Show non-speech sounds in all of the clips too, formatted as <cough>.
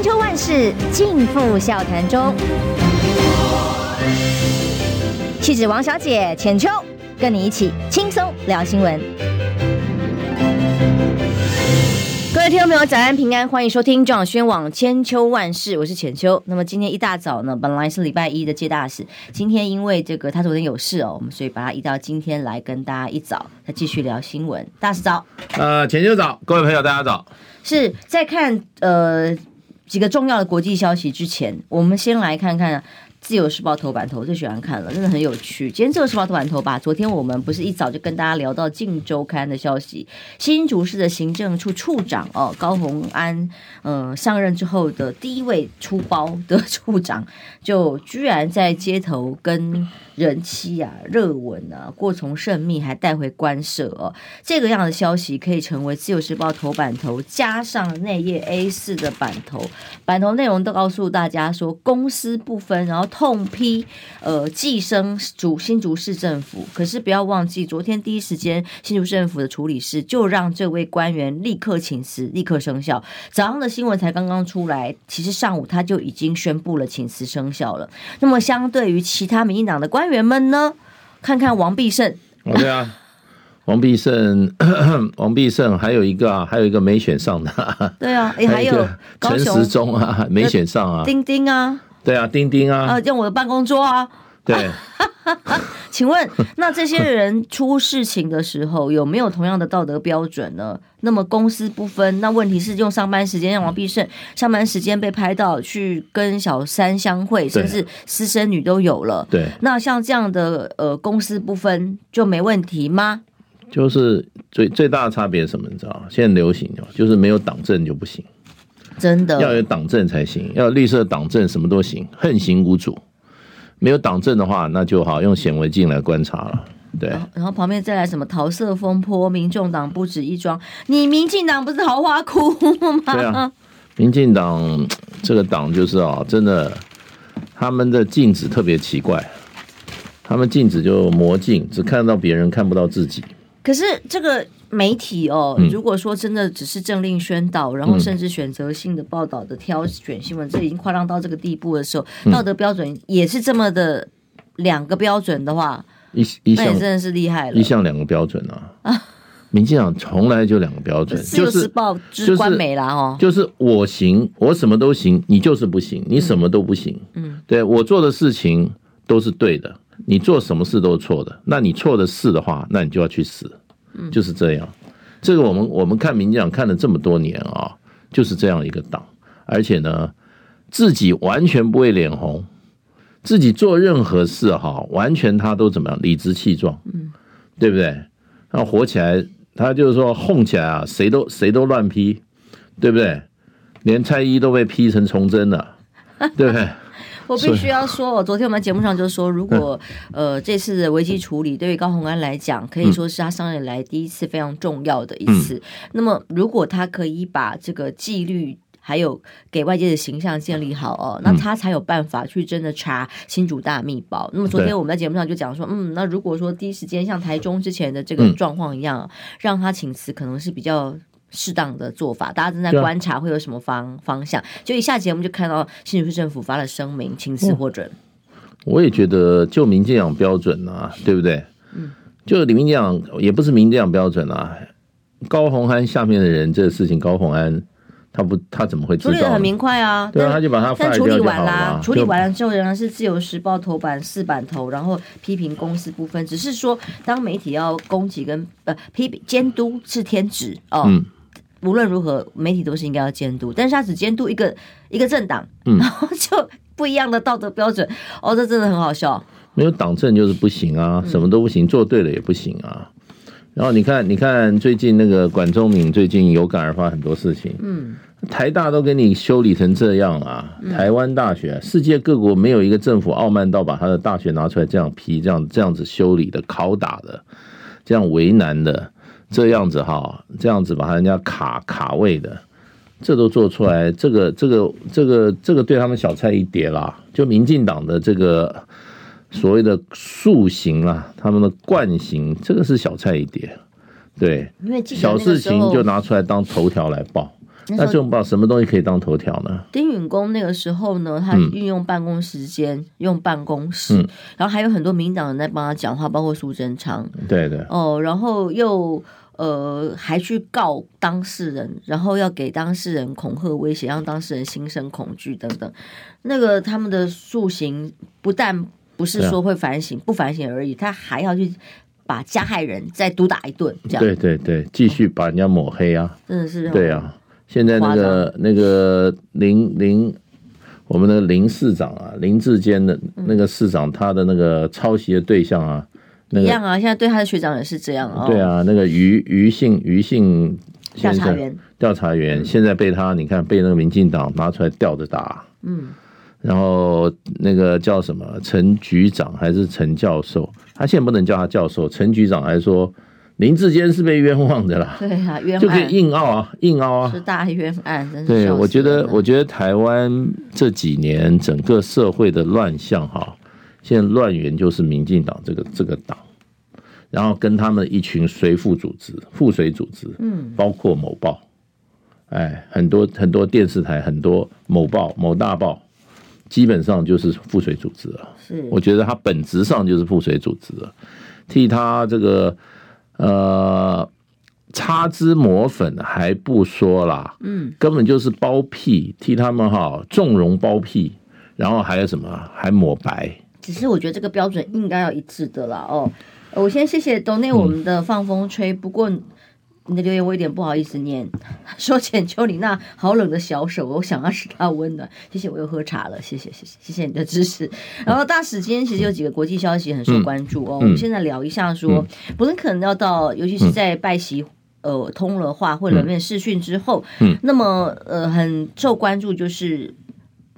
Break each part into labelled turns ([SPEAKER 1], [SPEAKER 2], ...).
[SPEAKER 1] 千秋万世尽付笑谈中。气质王小姐浅秋，跟你一起轻松聊新闻。各位听众朋友，早安平安，欢迎收听中广宣网千秋万事，我是浅秋。那么今天一大早呢，本来是礼拜一的接大使，今天因为这个他昨天有事哦，我们所以把他移到今天来跟大家一早再继续聊新闻。大使早，
[SPEAKER 2] 呃，浅秋早，各位朋友大家早。
[SPEAKER 1] 是在看呃几个重要的国际消息之前，我们先来看看。自由时报头版头最喜欢看了，真的很有趣。今天自由时报头版头吧，昨天我们不是一早就跟大家聊到《镜周刊》的消息，新竹市的行政处处长哦高虹安，呃上任之后的第一位出包的处长，就居然在街头跟人妻啊热吻啊过从甚密，还带回官舍哦。这个样的消息可以成为自由时报头版头，加上内页 A 四的版头，版头内容都告诉大家说公私不分，然后。痛批呃，寄生主新竹市政府，可是不要忘记，昨天第一时间新竹市政府的处理是就让这位官员立刻请辞，立刻生效。早上的新闻才刚刚出来，其实上午他就已经宣布了请辞生效了。那么相对于其他民进党的官员们呢？看看王必胜，
[SPEAKER 2] 哦，对啊，<laughs> 王必胜，<coughs> 王必胜还有一个啊，还有一个没选上的，
[SPEAKER 1] 对啊，也，<laughs> 还有
[SPEAKER 2] 陈时中啊，没选上啊，
[SPEAKER 1] 丁丁啊。
[SPEAKER 2] 对啊，丁丁啊，
[SPEAKER 1] 啊，用我的办公桌啊。
[SPEAKER 2] 对，<laughs> <laughs>
[SPEAKER 1] 请问，那这些人出事情的时候有没有同样的道德标准呢？那么公私不分，那问题是用上班时间让王必胜上班时间被拍到去跟小三相会，甚至私生女都有了。
[SPEAKER 2] 对，
[SPEAKER 1] 那像这样的呃公私不分就没问题吗？
[SPEAKER 2] 就是最最大的差别是什么？你知道现在流行就是没有党政就不行。
[SPEAKER 1] 真的
[SPEAKER 2] 要有党证才行，要有绿色党证什么都行，横行无阻。没有党证的话，那就好用显微镜来观察了。对，
[SPEAKER 1] 然后旁边再来什么桃色风波，民众党不止一桩，你民进党不是桃花窟吗？
[SPEAKER 2] 对啊，民进党这个党就是啊，真的，他们的镜子特别奇怪，他们镜子就魔镜，只看到别人，看不到自己。
[SPEAKER 1] 可是这个。媒体哦，如果说真的只是政令宣导，嗯、然后甚至选择性的报道的挑选新闻，嗯、这已经夸张到这个地步的时候，嗯、道德标准也是这么的两个标准的话，一一那也真的是厉害了。
[SPEAKER 2] 一项两个标准啊！啊，<laughs> 民进党从来就两个标准，
[SPEAKER 1] 自由时报就是官媒啦哦，
[SPEAKER 2] 就是我行，我什么都行，你就是不行，你什么都不行。嗯，对我做的事情都是对的，你做什么事都是错的。那你错的事的话，那你就要去死。就是这样，这个我们我们看民进党看了这么多年啊，就是这样一个党，而且呢，自己完全不会脸红，自己做任何事哈，完全他都怎么样理直气壮，嗯，对不对？那火起来，他就是说哄起来啊，谁都谁都乱批，对不对？连蔡依都被批成崇祯了，对不对？<laughs>
[SPEAKER 1] 我必须要说，我昨天我们节目上就说，如果呃这次的危机处理对于高虹安来讲，可以说是他上任以来第一次非常重要的一次。嗯、那么，如果他可以把这个纪律还有给外界的形象建立好哦，那他才有办法去真的查新竹大秘宝。那么昨天我们在节目上就讲说，嗯，那如果说第一时间像台中之前的这个状况一样，让他请辞，可能是比较。适当的做法，大家正在观察会有什么方方向。就一下节目就看到新竹市政府发了声明，请辞获准。
[SPEAKER 2] 我也觉得就民进党标准啊，对不对？嗯，就民进党也不是民进党标准啊。高虹安下面的人这个事情，高虹安他不他怎么会知道？处理得
[SPEAKER 1] 很明快啊，
[SPEAKER 2] 对啊，他就把他
[SPEAKER 1] 但处理完啦，处理完了之后仍然是自由时报头版四版头，然后批评公司部分，只是说当媒体要攻击跟呃批评监督是天职哦。嗯无论如何，媒体都是应该要监督，但是他只监督一个一个政党，嗯，然后就不一样的道德标准，哦，这真的很好笑。
[SPEAKER 2] 没有党政就是不行啊，什么都不行，做对了也不行啊。然后你看，你看最近那个管中敏最近有感而发很多事情，嗯，台大都给你修理成这样啊，台湾大学，世界各国没有一个政府傲慢到把他的大学拿出来这样批，这样这样子修理的、拷打的、这样为难的。这样子哈，这样子把人家卡卡位的，这都做出来，这个这个这个这个对他们小菜一碟啦。就民进党的这个所谓的塑形啊，他们的惯行，这个是小菜一碟。对，小事情就拿出来当头条来报。那这种报什么东西可以当头条呢？
[SPEAKER 1] 丁允恭那个时候呢，他运用办公时间，嗯、用办公室，嗯、然后还有很多民进党人在帮他讲话，包括苏贞昌。
[SPEAKER 2] 对对。
[SPEAKER 1] 哦，然后又呃还去告当事人，然后要给当事人恐吓威胁，让当事人心生恐惧等等。那个他们的诉行不但不是说会反省，啊、不反省而已，他还要去把加害人再毒打一顿。这样。
[SPEAKER 2] 对对对，继续把人家抹黑啊！
[SPEAKER 1] 真的是
[SPEAKER 2] 对啊。现在那个那个林林，我们的林市长啊，林志坚的那个市长，他的那个抄袭的对象啊，那个、
[SPEAKER 1] 一样啊。现在对他的学长也是这样啊。
[SPEAKER 2] 对啊，那个余余姓余姓
[SPEAKER 1] 调查员，
[SPEAKER 2] 调查员现在被他你看被那个民进党拿出来吊着打。嗯。然后那个叫什么陈局长还是陈教授？他现在不能叫他教授，陈局长还说。林志坚是被冤枉的啦，
[SPEAKER 1] 对啊，冤枉
[SPEAKER 2] 就可以硬拗啊，硬拗啊，
[SPEAKER 1] 是大冤案，真是。
[SPEAKER 2] 对，我觉得，我觉得台湾这几年整个社会的乱象哈，现在乱源就是民进党这个这个党，然后跟他们一群随附组织、附随组织，嗯，包括某报，哎，很多很多电视台，很多某报、某大报，基本上就是附随组织了。是，我觉得它本质上就是附随组织了，替他这个。呃，擦脂抹粉还不说啦，嗯，根本就是包庇，替他们哈纵容包庇，然后还有什么还抹白？
[SPEAKER 1] 只是我觉得这个标准应该要一致的啦。哦，我先谢谢 Donate 我们的放风吹，嗯、不过。你的留言我有点不好意思念，<laughs> 说浅秋你那好冷的小手，我想要使它温暖。谢谢，我又喝茶了，谢谢谢谢谢谢你的支持。然后大使今天其实有几个国际消息很受关注哦，嗯、我们现在聊一下说，布林肯要到，尤其是在拜习呃通了话或者面试讯之后，嗯，那么呃很受关注就是。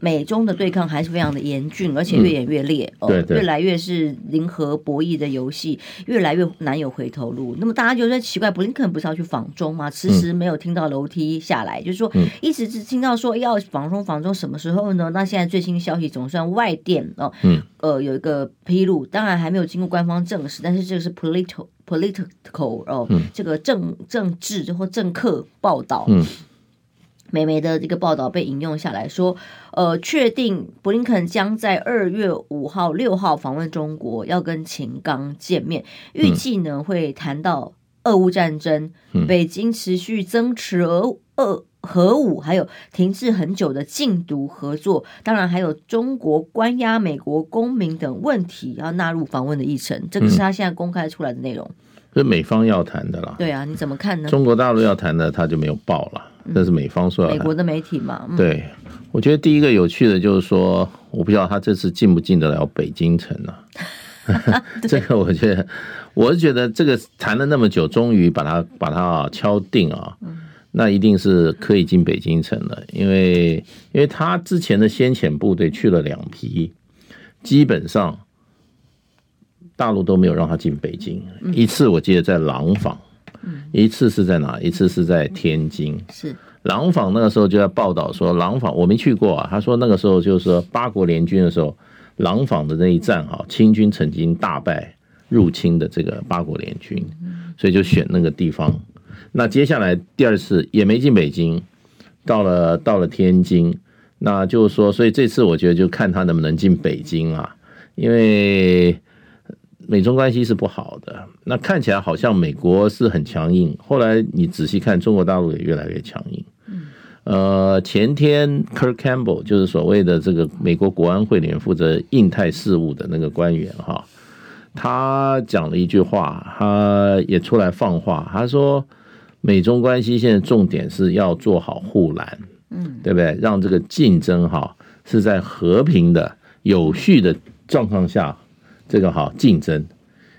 [SPEAKER 1] 美中的对抗还是非常的严峻，而且越演越烈，嗯、对对越来越是零和博弈的游戏，越来越难有回头路。那么大家就在奇怪，布林肯不是要去访中吗？迟迟没有听到楼梯下来，嗯、就是说一直只听到说要访中访中，什么时候呢？那现在最新消息总算外电哦，嗯、呃有一个披露，当然还没有经过官方证实，但是这个是 political political 哦，嗯、这个政政治或政客报道。嗯美媒的这个报道被引用下来说，呃，确定布林肯将在二月五号、六号访问中国，要跟秦刚见面，预计呢会谈到俄乌战争、嗯、北京持续增持俄俄核武，还有停滞很久的禁毒合作，当然还有中国关押美国公民等问题要纳入访问的议程。这个是他现在公开出来的内容。
[SPEAKER 2] 是美方要谈的啦。
[SPEAKER 1] 对啊，你怎么看呢？
[SPEAKER 2] 中国大陆要谈的，他就没有报了。这是美方说的，
[SPEAKER 1] 美国的媒体嘛。嗯、
[SPEAKER 2] 对，我觉得第一个有趣的就是说，我不知道他这次进不进得了北京城呢、<laughs> <laughs> 啊？这个我觉得，我是觉得这个谈了那么久，终于把它把它敲定啊，那一定是可以进北京城了，因为因为他之前的先遣部队去了两批，基本上大陆都没有让他进北京，一次我记得在廊坊。一次是在哪？一次是在天津。是廊坊那个时候就在报道说，廊坊我没去过啊。他说那个时候就是说八国联军的时候，廊坊的那一战哈，清军曾经大败入侵的这个八国联军，所以就选那个地方。那接下来第二次也没进北京，到了到了天津，那就是说，所以这次我觉得就看他能不能进北京啊，因为。美中关系是不好的，那看起来好像美国是很强硬，后来你仔细看，中国大陆也越来越强硬。呃，前天 Kirk Campbell 就是所谓的这个美国国安会里面负责印太事务的那个官员哈，他讲了一句话，他也出来放话，他说美中关系现在重点是要做好护栏，嗯，对不对？让这个竞争哈是在和平的、有序的状况下。这个哈竞争，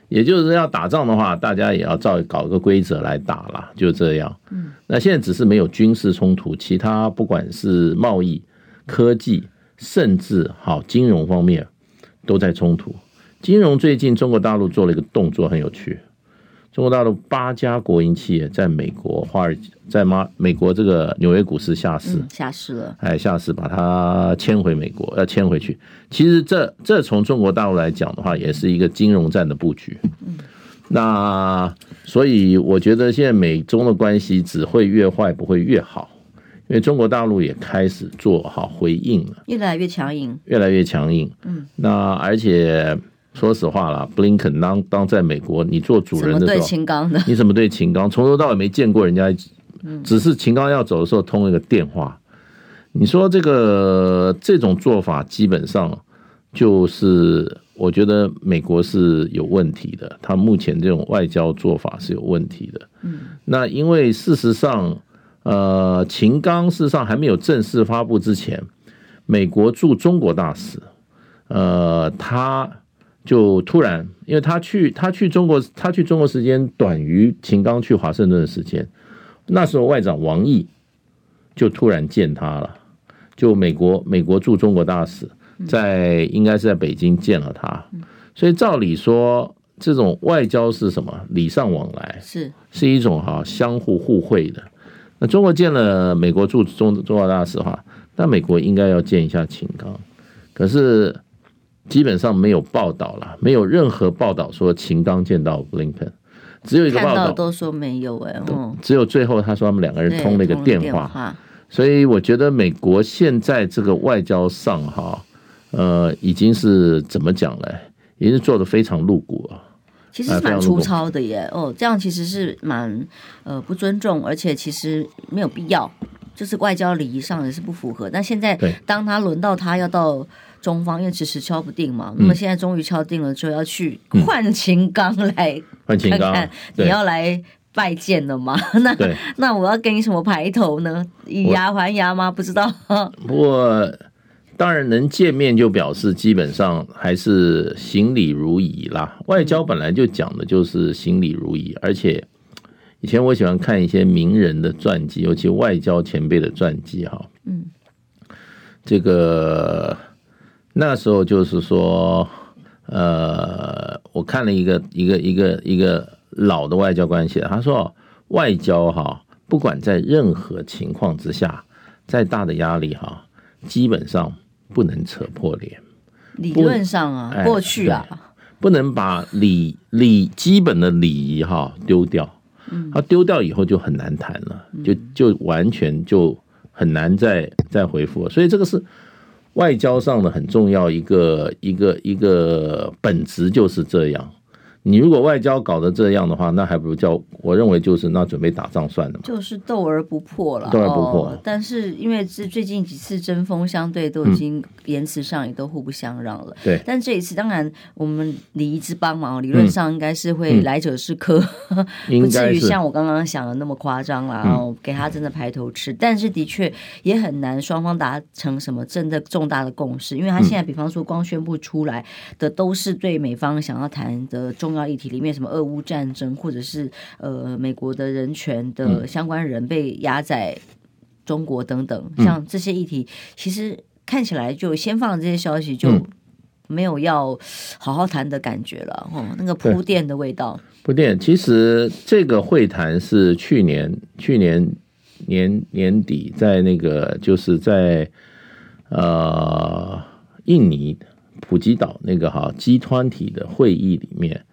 [SPEAKER 2] 也就是要打仗的话，大家也要照搞个规则来打啦，就这样。嗯，那现在只是没有军事冲突，其他不管是贸易、科技，甚至好金融方面都在冲突。金融最近中国大陆做了一个动作，很有趣。中国大陆八家国营企业在美国华尔街，在马美国这个纽约股市下市，
[SPEAKER 1] 嗯、下市了，
[SPEAKER 2] 哎，下市把它迁回美国，要迁回去。其实这这从中国大陆来讲的话，也是一个金融战的布局。嗯，那所以我觉得现在美中的关系只会越坏，不会越好，因因为中国大陆也开始做好回应了，
[SPEAKER 1] 越来越强硬，
[SPEAKER 2] 越来越强硬。
[SPEAKER 1] 嗯，
[SPEAKER 2] 那而且说实话啦，布林肯当当在美国，你做主人的时候，
[SPEAKER 1] 对秦刚的，
[SPEAKER 2] 你怎么对秦刚？从头到尾没见过人家，只是秦刚要走的时候通了一个电话。你说这个这种做法，基本上就是我觉得美国是有问题的，他目前这种外交做法是有问题的。
[SPEAKER 1] 嗯，
[SPEAKER 2] 那因为事实上。呃，秦刚事实上还没有正式发布之前，美国驻中国大使，呃，他就突然，因为他去他去中国，他去中国时间短于秦刚去华盛顿的时间，那时候外长王毅就突然见他了，就美国美国驻中国大使在应该是在北京见了他，所以照理说，这种外交是什么？礼尚往来，
[SPEAKER 1] 是。
[SPEAKER 2] 是一种哈相互互惠的。那中国见了美国驻中中国大使哈，那美国应该要见一下秦刚，可是基本上没有报道了，没有任何报道说秦刚见到布林肯，只有一个报道。
[SPEAKER 1] 都说没有哎，嗯，
[SPEAKER 2] 只有最后他说他们两个人通了一个电话，所以我觉得美国现在这个外交上哈，呃，已经是怎么讲嘞，已经是做的非常露骨了。
[SPEAKER 1] 其实是蛮粗糙的耶，哦，这样其实是蛮呃不尊重，而且其实没有必要，就是外交礼仪上也是不符合。但现在当他轮到他要到中方，因为迟迟敲不定嘛，那么现在终于敲定了，就要去换秦刚来
[SPEAKER 2] 换秦刚，
[SPEAKER 1] 你要来拜见了吗？<laughs> 那那我要给你什么排头呢？以牙还牙吗？不知道。<laughs>
[SPEAKER 2] 不过。当然能见面就表示基本上还是行礼如仪啦。外交本来就讲的就是行礼如仪，而且以前我喜欢看一些名人的传记，尤其外交前辈的传记哈。嗯，这个那时候就是说，呃，我看了一个一个一个一个老的外交官写，他说外交哈，不管在任何情况之下，再大的压力哈，基本上。不能扯破脸，
[SPEAKER 1] 理论上啊，过去啊，
[SPEAKER 2] 不能把礼礼基本的礼仪哈丢掉，嗯，他丢掉以后就很难谈了，就就完全就很难再再回复，所以这个是外交上的很重要一个一个一个本质就是这样。你如果外交搞得这样的话，那还不如叫我认为就是那准备打仗算了嘛，
[SPEAKER 1] 就是斗而不破了，
[SPEAKER 2] 斗而不破。
[SPEAKER 1] 哦、但是因为这最近几次针锋相对都已经言辞上也都互不相让了，
[SPEAKER 2] 对、嗯。
[SPEAKER 1] 但这一次当然我们礼仪之邦嘛，理论上应该是会来者是客，嗯、<laughs> 不至于像我刚刚想的那么夸张啦。然后给他真的排头吃，嗯、但是的确也很难双方达成什么真的重大的共识，因为他现在比方说光宣布出来的都是对美方想要谈的重。重要议题里面，什么俄乌战争，或者是呃美国的人权的相关人被压在中国等等，像这些议题，其实看起来就先放这些消息，就没有要好好谈的感觉了。哦，那个铺垫的味道。
[SPEAKER 2] 铺垫，其实这个会谈是去年去年年年底在那个就是在呃印尼普吉岛那个哈 G20 的会议里面。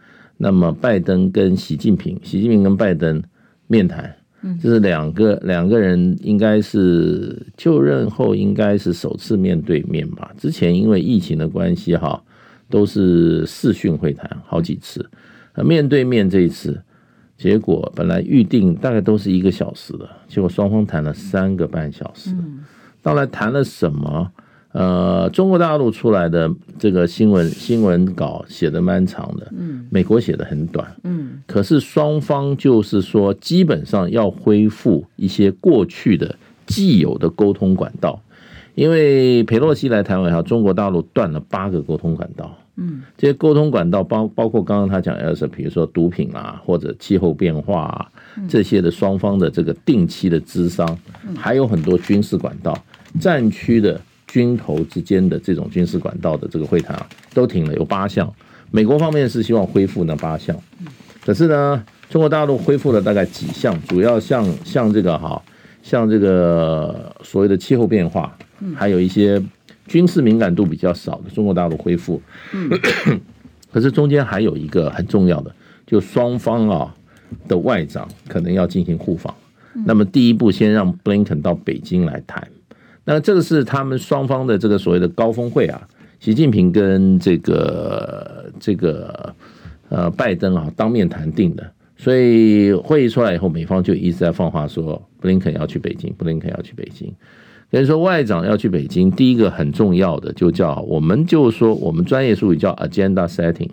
[SPEAKER 2] 那么拜登跟习近平，习近平跟拜登面谈，这是两个两个人应该是就任后应该是首次面对面吧。之前因为疫情的关系哈，都是视讯会谈好几次，面对面这一次，结果本来预定大概都是一个小时的，结果双方谈了三个半小时。到来谈了什么？呃，中国大陆出来的这个新闻新闻稿写的蛮长的，嗯，美国写的很短，嗯，可是双方就是说，基本上要恢复一些过去的既有的沟通管道，因为佩洛西来台湾以后，中国大陆断了八个沟通管道，嗯，这些沟通管道包包括刚刚他讲的是，比如说毒品啊，或者气候变化啊，这些的双方的这个定期的资商，还有很多军事管道，战区的。军头之间的这种军事管道的这个会谈啊，都停了，有八项。美国方面是希望恢复那八项，可是呢，中国大陆恢复了大概几项，主要像像这个哈，像这个所谓的气候变化，还有一些军事敏感度比较少的，中国大陆恢复。<coughs> 可是中间还有一个很重要的，就双方啊的外长可能要进行互访。那么第一步先让布林肯到北京来谈。那这个是他们双方的这个所谓的高峰会啊，习近平跟这个这个呃拜登啊当面谈定的。所以会议出来以后，美方就一直在放话说，布林肯要去北京，布林肯要去北京。所以说外长要去北京，第一个很重要的就叫，我们就说我们专业术语叫 agenda setting。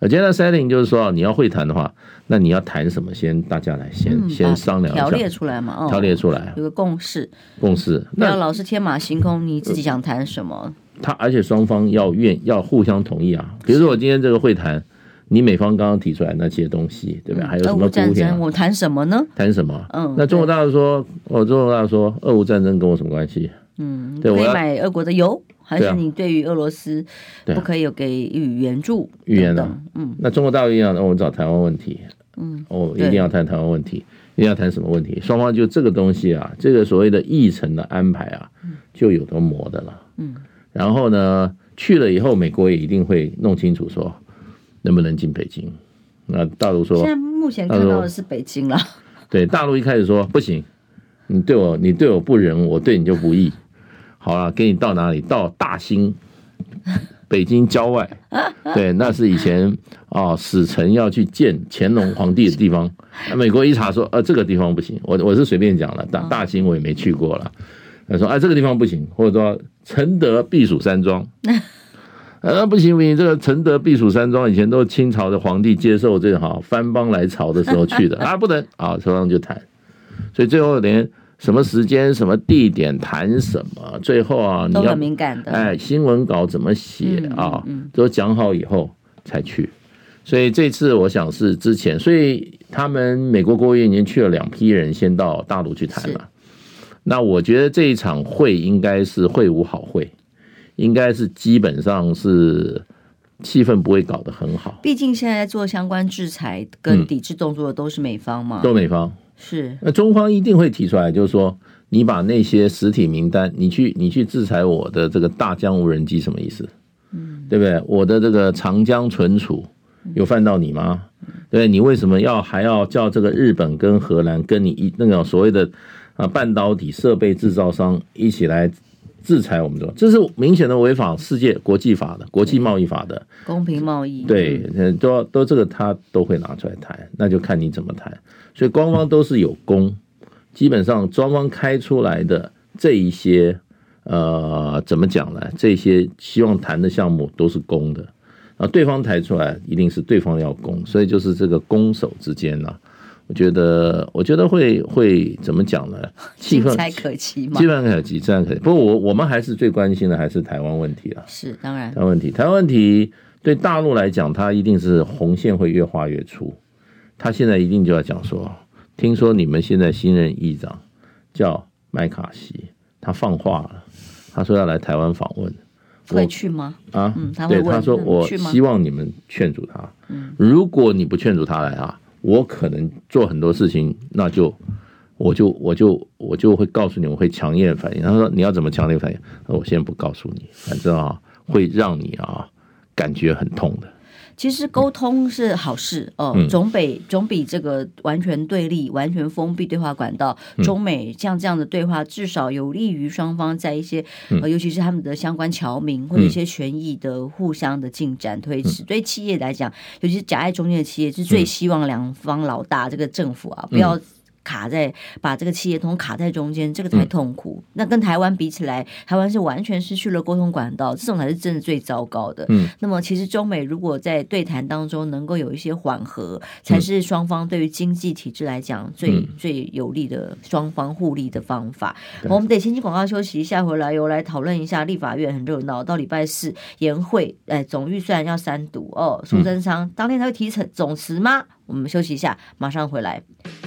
[SPEAKER 2] Agenda setting 就是说你要会谈的话，那你要谈什么？先大家来先、嗯、先商量一下，
[SPEAKER 1] 条列出来嘛，哦，
[SPEAKER 2] 条列出来，
[SPEAKER 1] 有个共识，
[SPEAKER 2] 共识。
[SPEAKER 1] 那老是天马行空，你自己想谈什么？
[SPEAKER 2] 他而且双方要愿要互相同意啊。比如说我今天这个会谈。你美方刚刚提出来那些东西，对吧？还有什么
[SPEAKER 1] 战争？我谈什么呢？
[SPEAKER 2] 谈什么？嗯，那中国大陆说，哦，中国大陆说，俄乌战争跟我什么关系？
[SPEAKER 1] 嗯，对，可以买俄国的油，还是你对于俄罗斯不可以有给予援助？
[SPEAKER 2] 语言的，嗯，那中国大陆一样，那我们找台湾问题，嗯，哦，一定要谈台湾问题，一定要谈什么问题？双方就这个东西啊，这个所谓的议程的安排啊，就有得磨的了。嗯，然后呢，去了以后，美国也一定会弄清楚说。能不能进北京？那大陆说，
[SPEAKER 1] 现在目前看到的是北京了。
[SPEAKER 2] 对，大陆一开始说不行，你对我你对我不仁，我对你就不义。好了，给你到哪里？到大兴，<laughs> 北京郊外。对，那是以前啊，使臣要去见乾隆皇帝的地方。美国一查说，呃，这个地方不行。我我是随便讲了，大大兴我也没去过了。他说，哎，这个地方不行，或者说承德避暑山庄。<laughs> 啊，不行不行，这个承德避暑山庄以前都是清朝的皇帝接受这个哈番邦来朝的时候去的 <laughs> 啊，不能啊，双方就谈，所以最后连什么时间、什么地点谈什么，最后啊，你要
[SPEAKER 1] 很敏感的，
[SPEAKER 2] 哎，新闻稿怎么写啊，都讲好以后才去。所以这次我想是之前，所以他们美国国务院已经去了两批人先到大陆去谈了。那我觉得这一场会应该是会无好会。应该是基本上是气氛不会搞得很好，
[SPEAKER 1] 毕竟现在做相关制裁跟抵制动作的都是美方嘛，
[SPEAKER 2] 都美方
[SPEAKER 1] 是。
[SPEAKER 2] 那中方一定会提出来，就是说你把那些实体名单，你去你去制裁我的这个大疆无人机什么意思？嗯，对不对？我的这个长江存储有犯到你吗？对，你为什么要还要叫这个日本跟荷兰跟你一那个所谓的啊半导体设备制造商一起来？制裁我们的，这是明显的违反世界国际法的国际贸易法的
[SPEAKER 1] 公平贸易。
[SPEAKER 2] 对，都都这个他都会拿出来谈，那就看你怎么谈。所以官方都是有公，基本上双方开出来的这一些，呃，怎么讲呢？这些希望谈的项目都是公的，啊，对方抬出来一定是对方要攻，所以就是这个攻守之间呢。我觉得，我觉得会会怎么讲呢？<laughs> 气氛
[SPEAKER 1] 才可期嘛，
[SPEAKER 2] 气氛可期，自然可期。不过我我们还是最关心的还是台湾问题啊。
[SPEAKER 1] 是当然，
[SPEAKER 2] 台湾问题，台湾问题对大陆来讲，它一定是红线会越画越粗。他现在一定就要讲说，听说你们现在新任议长叫麦卡锡，他放话了，他说要来台湾访问，
[SPEAKER 1] 会去吗？
[SPEAKER 2] 啊，对，他说我希望你们劝阻他，嗯，如果你不劝阻他来啊。我可能做很多事情，那就我就我就我就会告诉你，我会强烈反应。他说你要怎么强烈反应？那我先不告诉你，反正啊会让你啊感觉很痛的。
[SPEAKER 1] 其实沟通是好事哦，总比总比这个完全对立、完全封闭对话管道。中美像这样的对话，至少有利于双方在一些呃，尤其是他们的相关侨民或者一些权益的互相的进展推迟。对企业来讲，尤其是夹在中间的企业，是最希望两方老大这个政府啊不要。卡在把这个企业通卡在中间，这个才痛苦。嗯、那跟台湾比起来，台湾是完全失去了沟通管道，这种才是真的最糟糕的。嗯，那么其实中美如果在对谈当中能够有一些缓和，才是双方对于经济体制来讲最、嗯、最有利的双方互利的方法。嗯、我们得先去广告休息一下，回来又来讨论一下立法院很热闹，到礼拜四延会，哎，总预算要三读哦。苏贞昌当天他会提成总辞吗？我们休息一下，马上回来。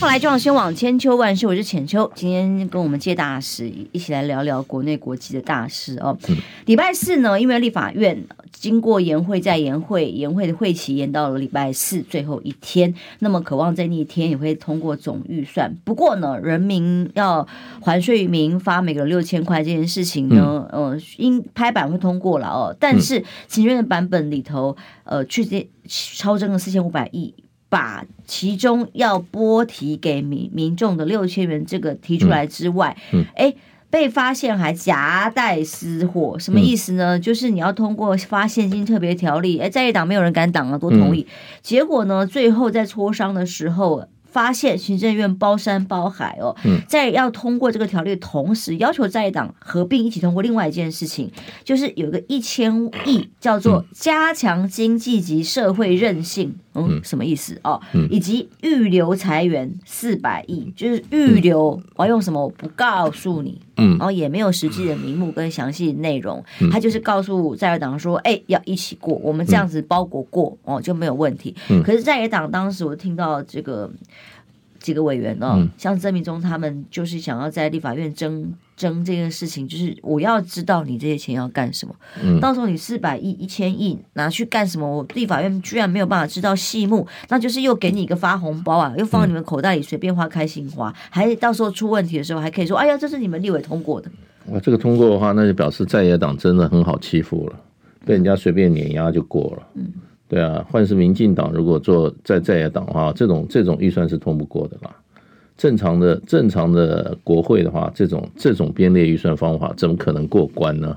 [SPEAKER 1] 后来就要先往千秋万世，我是浅秋，今天跟我们借大使一起来聊聊国内国际的大事哦。嗯、礼拜四呢，因为立法院经过延会再延会，延会的会期延到了礼拜四最后一天，那么渴望在那一天也会通过总预算。不过呢，人民要还税于民，发每个六千块这件事情呢，嗯、呃，应拍板会通过了哦。但是行政院的版本里头，呃，去这超增了四千五百亿。把其中要拨提给民民众的六千元这个提出来之外，嗯，哎、嗯，被发现还夹带私货，什么意思呢？嗯、就是你要通过发现金特别条例，哎，在野党没有人敢挡啊，都同意。嗯、结果呢，最后在磋商的时候。发现行政院包山包海哦，在要通过这个条例的同时，要求在野党合并一起通过另外一件事情，就是有个一千亿叫做加强经济及社会韧性，嗯，什么意思？哦？以及预留裁员四百亿，就是预留我要用什么？我不告诉你，嗯，然后也没有实际的名目跟详细内容，他就是告诉在野党说，哎，要一起过，我们这样子包裹过哦就没有问题。可是在野党当时我听到这个。几个委员哦，嗯、像曾明忠他们就是想要在立法院争争这件事情，就是我要知道你这些钱要干什么。嗯，到时候你四百亿、一千亿拿去干什么？我立法院居然没有办法知道细目，那就是又给你一个发红包啊，又放你们口袋里随便花开心花，还到时候出问题的时候还可以说：“哎呀，这是你们立委通过的。”
[SPEAKER 2] 哇，这个通过的话，那就表示在野党真的很好欺负了，被人家随便碾压就过了。嗯。对啊，换是民进党如果做在在野党的话，这种这种预算是通不过的啦。正常的正常的国会的话，这种这种编列预算方法怎么可能过关呢？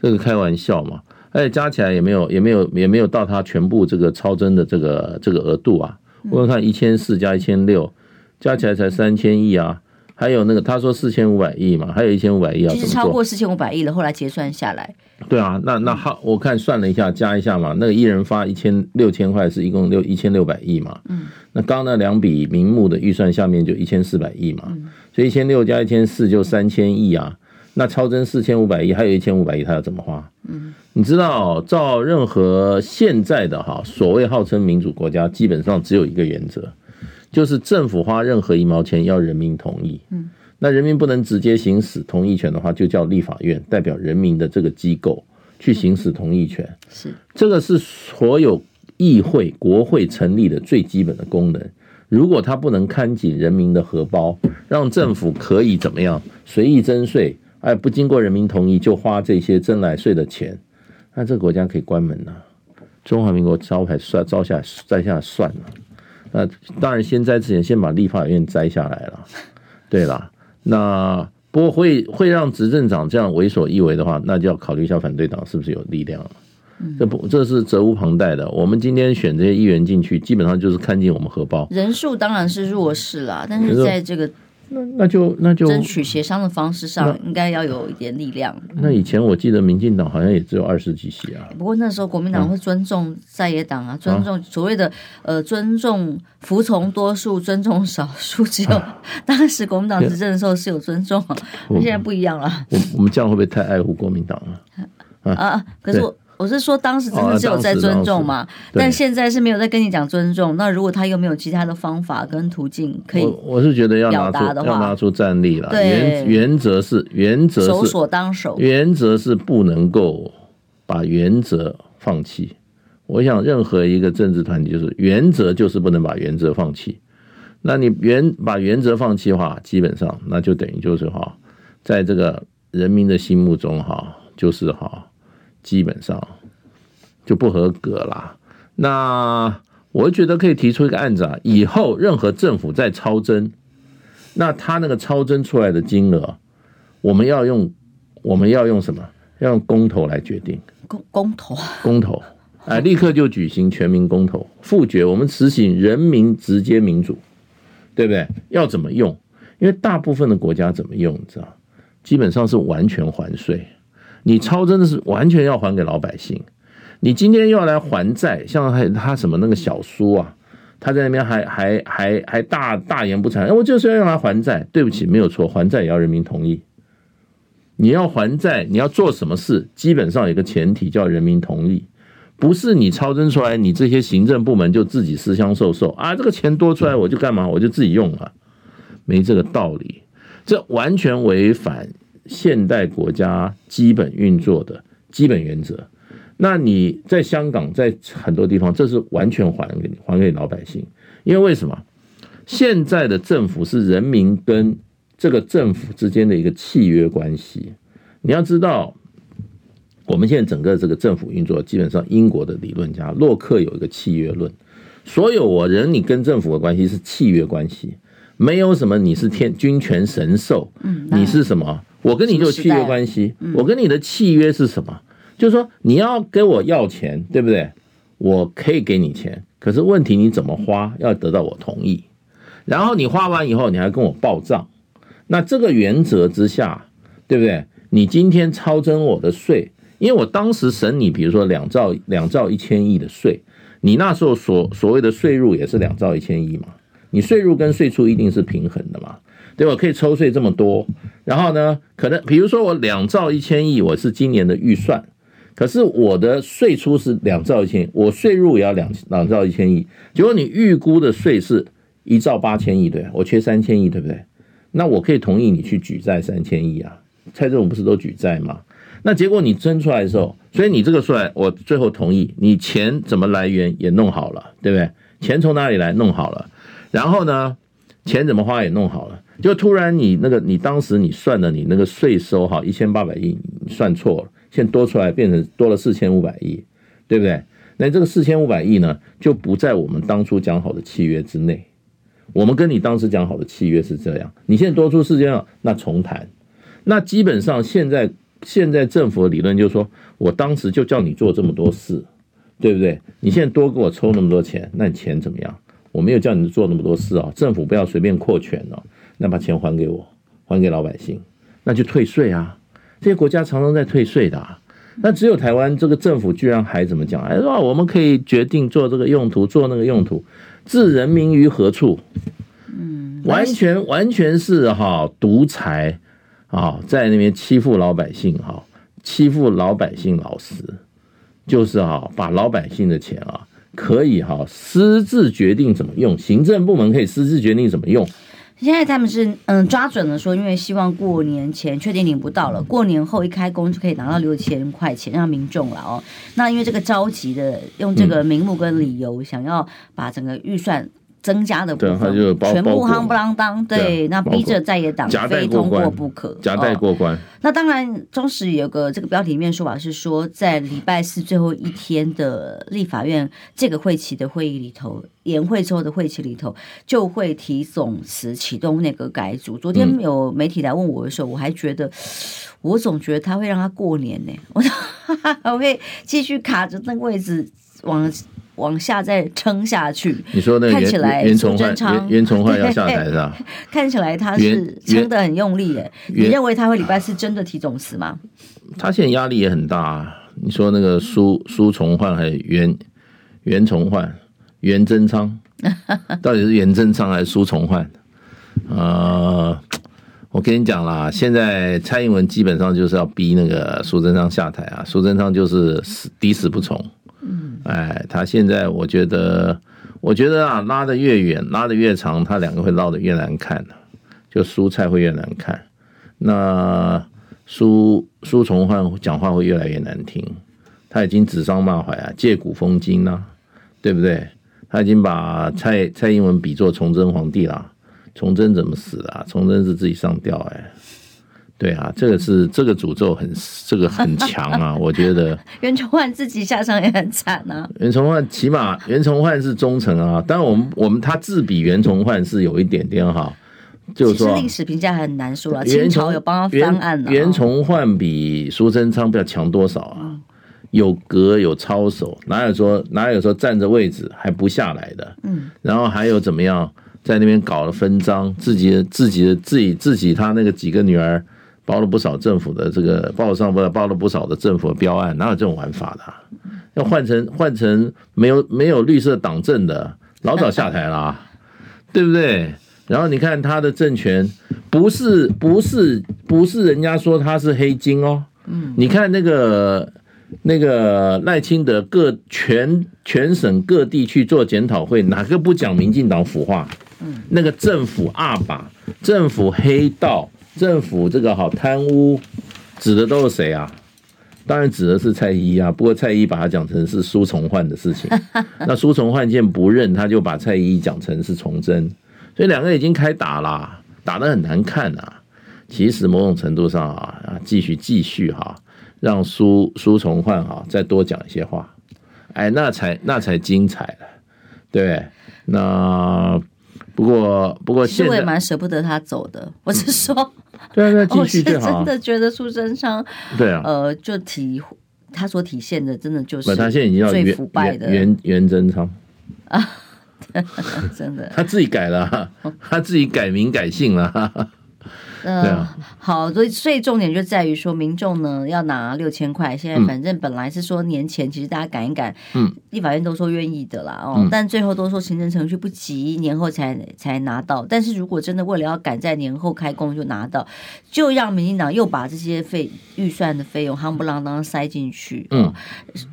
[SPEAKER 2] 这个开玩笑嘛！而且加起来也没有也没有也没有到他全部这个超征的这个这个额度啊。我看一千四加一千六，加起来才三千亿啊。还有那个他说四千五百亿嘛，还有一千五百亿要？
[SPEAKER 1] 其实超过四千五百亿了，后来结算下来。
[SPEAKER 2] 对啊，那那好，我看算了一下，加一下嘛，那个一人发一千六千块，是一共六一千六百亿嘛。嗯。那刚刚那两笔名目的预算下面就一千四百亿嘛，嗯、所以一千六加一千四就三千亿啊。那超增四千五百亿，还有一千五百亿，他要怎么花？嗯。你知道，照任何现在的哈所谓号称民主国家，基本上只有一个原则。就是政府花任何一毛钱要人民同意，嗯，那人民不能直接行使同意权的话，就叫立法院代表人民的这个机构去行使同意权。是，这个是所有议会、国会成立的最基本的功能。如果他不能看紧人民的荷包，让政府可以怎么样随意征税，哎，不经过人民同意就花这些征来税的钱，那这个国家可以关门了，中华民国招牌算招下摘下算了。那当然，先摘之前先把立法院摘下来了。对啦，那不过会会让执政党这样为所欲为的话，那就要考虑一下反对党是不是有力量。这不，这是责无旁贷的。我们今天选这些议员进去，基本上就是看进我们荷包。
[SPEAKER 1] 人数当然是弱势啦，但是在这个。
[SPEAKER 2] 那那就那就
[SPEAKER 1] 争取协商的方式上，应该要有一点力量。
[SPEAKER 2] 那以前我记得民进党好像也只有二十几席啊。
[SPEAKER 1] 不过那时候国民党会尊重在野党啊，尊重所谓的呃尊重服从多数，尊重少数。只有当时国民党执政的时候是有尊重，那现在不一样了。
[SPEAKER 2] 我我们这样会不会太爱护国民党
[SPEAKER 1] 啊？<laughs> 啊，可是我。我是说，当时真的只有在尊重嘛，哦、但现在是没有在跟你讲尊重。那如果他又没有其他的方法跟途径可以，
[SPEAKER 2] 我是觉得要拿出要拿出战力了。对原原则是原则是
[SPEAKER 1] 首所当守，
[SPEAKER 2] 原则是不能够把原则放弃。我想任何一个政治团体就是原则就是不能把原则放弃。那你原把原则放弃的话，基本上那就等于就是哈，在这个人民的心目中哈，就是哈。基本上就不合格啦。那我觉得可以提出一个案子啊，以后任何政府在超征，那他那个超征出来的金额，我们要用我们要用什么？要用公投来决定。
[SPEAKER 1] 公公投，
[SPEAKER 2] 公投，哎，立刻就举行全民公投，复决，我们实行人民直接民主，对不对？要怎么用？因为大部分的国家怎么用，你知道？基本上是完全还税。你超真的是完全要还给老百姓，你今天又要来还债，像他他什么那个小苏啊，他在那边还还还还大大言不惭，我就是要用来还债。对不起，没有错，还债也要人民同意。你要还债，你要做什么事，基本上有一个前提叫人民同意，不是你超征出来，你这些行政部门就自己私相授受。啊，这个钱多出来我就干嘛，我就自己用了，没这个道理，这完全违反现代国家基本运作的基本原则。那你在香港，在很多地方，这是完全还给你，还给老百姓，因为为什么？现在的政府是人民跟这个政府之间的一个契约关系。你要知道，我们现在整个这个政府运作，基本上英国的理论家洛克有一个契约论，所有我人你跟政府的关系是契约关系，没有什么你是天君权神授，你是什么？我跟你就契约关系，我跟你的契约是什么？就是说，你要跟我要钱，对不对？我可以给你钱，可是问题你怎么花，要得到我同意。然后你花完以后，你还跟我报账。那这个原则之下，对不对？你今天超征我的税，因为我当时审你，比如说两兆两兆一千亿的税，你那时候所所谓的税入也是两兆一千亿嘛？你税入跟税出一定是平衡的嘛？对吧？可以抽税这么多，然后呢，可能比如说我两兆一千亿，我是今年的预算。可是我的税出是两兆一千亿，我税入也要两两兆一千亿，结果你预估的税是一兆八千亿，对，我缺三千亿，对不对？那我可以同意你去举债三千亿啊，蔡政府不是都举债吗？那结果你征出来的时候，所以你这个出来，我最后同意，你钱怎么来源也弄好了，对不对？钱从哪里来弄好了，然后呢，钱怎么花也弄好了，就突然你那个你当时你算的你那个税收哈一千八百亿，你算错了。现在多出来变成多了四千五百亿，对不对？那这个四千五百亿呢，就不在我们当初讲好的契约之内。我们跟你当时讲好的契约是这样，你现在多出四千了，那重谈。那基本上现在现在政府的理论就是说，我当时就叫你做这么多事，对不对？你现在多给我抽那么多钱，那你钱怎么样？我没有叫你做那么多事啊，政府不要随便扩权哦。那把钱还给我，还给老百姓，那就退税啊。这些国家常常在退税的，那只有台湾这个政府居然还怎么讲？哎，说我们可以决定做这个用途，做那个用途，置人民于何处？嗯，完全完全是哈独裁啊，在那边欺负老百姓哈，欺负老百姓老实，就是哈把老百姓的钱啊可以哈私自决定怎么用，行政部门可以私自决定怎么用。
[SPEAKER 1] 现在他们是嗯抓准了说，因为希望过年前确定领不到了，过年后一开工就可以拿到六千块钱让民众了哦。那因为这个着急的用这个名目跟理由，想要把整个预算。增加的部分全部夯不啷当，对，那逼着在野党非通过不可，
[SPEAKER 2] 夹带过关。
[SPEAKER 1] 那当然，中时有个这个标题里面说法是说，在礼拜四最后一天的立法院这个会期的会议里头，延会之后的会期里头，就会提总辞启动那个改组。昨天有媒体来问我的时候，我还觉得，我总觉得他会让他过年呢，我说 <laughs> 我会继续卡着那个位置往。往下再撑下去，
[SPEAKER 2] 你说那个袁袁崇焕，袁崇焕要下台 <laughs> 是吧？
[SPEAKER 1] 看起来他是撑得很用力耶。你认为他会礼拜四真的提总辞吗？
[SPEAKER 2] 他现在压力也很大啊。你说那个苏苏崇焕还是袁袁崇焕、袁贞昌，<laughs> 到底是袁真昌还是苏崇焕？呃，我跟你讲啦，现在蔡英文基本上就是要逼那个苏贞昌下台啊，苏贞昌就是死抵死不从。哎，他现在我觉得，我觉得啊，拉得越远，拉得越长，他两个会闹得越难看的，就蔬菜会越难看，那苏苏崇焕讲话会越来越难听，他已经指桑骂槐啊，借古讽今呐，对不对？他已经把蔡蔡英文比作崇祯皇帝了，崇祯怎么死啊？崇祯是自己上吊哎。对啊，这个是这个诅咒很这个很强啊，<laughs> 我觉得。
[SPEAKER 1] 袁崇焕自己下场也很惨啊。
[SPEAKER 2] 袁崇焕起码袁崇焕是忠诚啊，当然我们我们他自比袁崇焕是有一点点哈，就是说
[SPEAKER 1] 历史评价很难说了。清朝有帮他翻案了。
[SPEAKER 2] 袁崇焕比苏贞昌不要强多少啊？有格有操守，哪有说哪有说站着位置还不下来的？嗯，然后还有怎么样在那边搞了分赃，自己的自己的自己自己他那个几个女儿。包了不少政府的这个报上不包了不少的政府的标案，哪有这种玩法的啊？要换成换成没有没有绿色党政的，老早下台了啊，<laughs> 对不对？然后你看他的政权，不是不是不是人家说他是黑金哦，嗯，你看那个那个赖清德各全全省各地去做检讨会，哪个不讲民进党腐化？嗯，那个政府阿爸，政府黑道，政府这个好贪污，指的都是谁啊？当然指的是蔡依啊。不过蔡依把他讲成是苏崇焕的事情，<laughs> 那苏崇焕见不认，他就把蔡依讲成是崇祯，所以两个已经开打了，打得很难看啊。其实某种程度上啊，啊，继续继续哈。让苏苏崇焕哈再多讲一些话，哎，那才那才精彩了，对，那不过不过现在，
[SPEAKER 1] 我也蛮舍不得他走的。我是说，
[SPEAKER 2] 对对，<laughs> 继续就好。
[SPEAKER 1] 我是真的觉得苏贞昌，
[SPEAKER 2] 对啊，
[SPEAKER 1] 呃，就体他所体现的，真的就是
[SPEAKER 2] 他现在已经要最腐败的。袁袁贞昌啊，
[SPEAKER 1] 真的，
[SPEAKER 2] 他自己改了，他自己改名改姓了。
[SPEAKER 1] 嗯、呃，好，所以所以重点就在于说，民众呢要拿六千块，现在反正本来是说年前，其实大家赶一赶，嗯，立法院都说愿意的啦，哦，嗯、但最后都说行政程序不急，年后才才拿到。但是如果真的为了要赶在年后开工就拿到，就让民进党又把这些费预算的费用夯不啷当塞进去，嗯，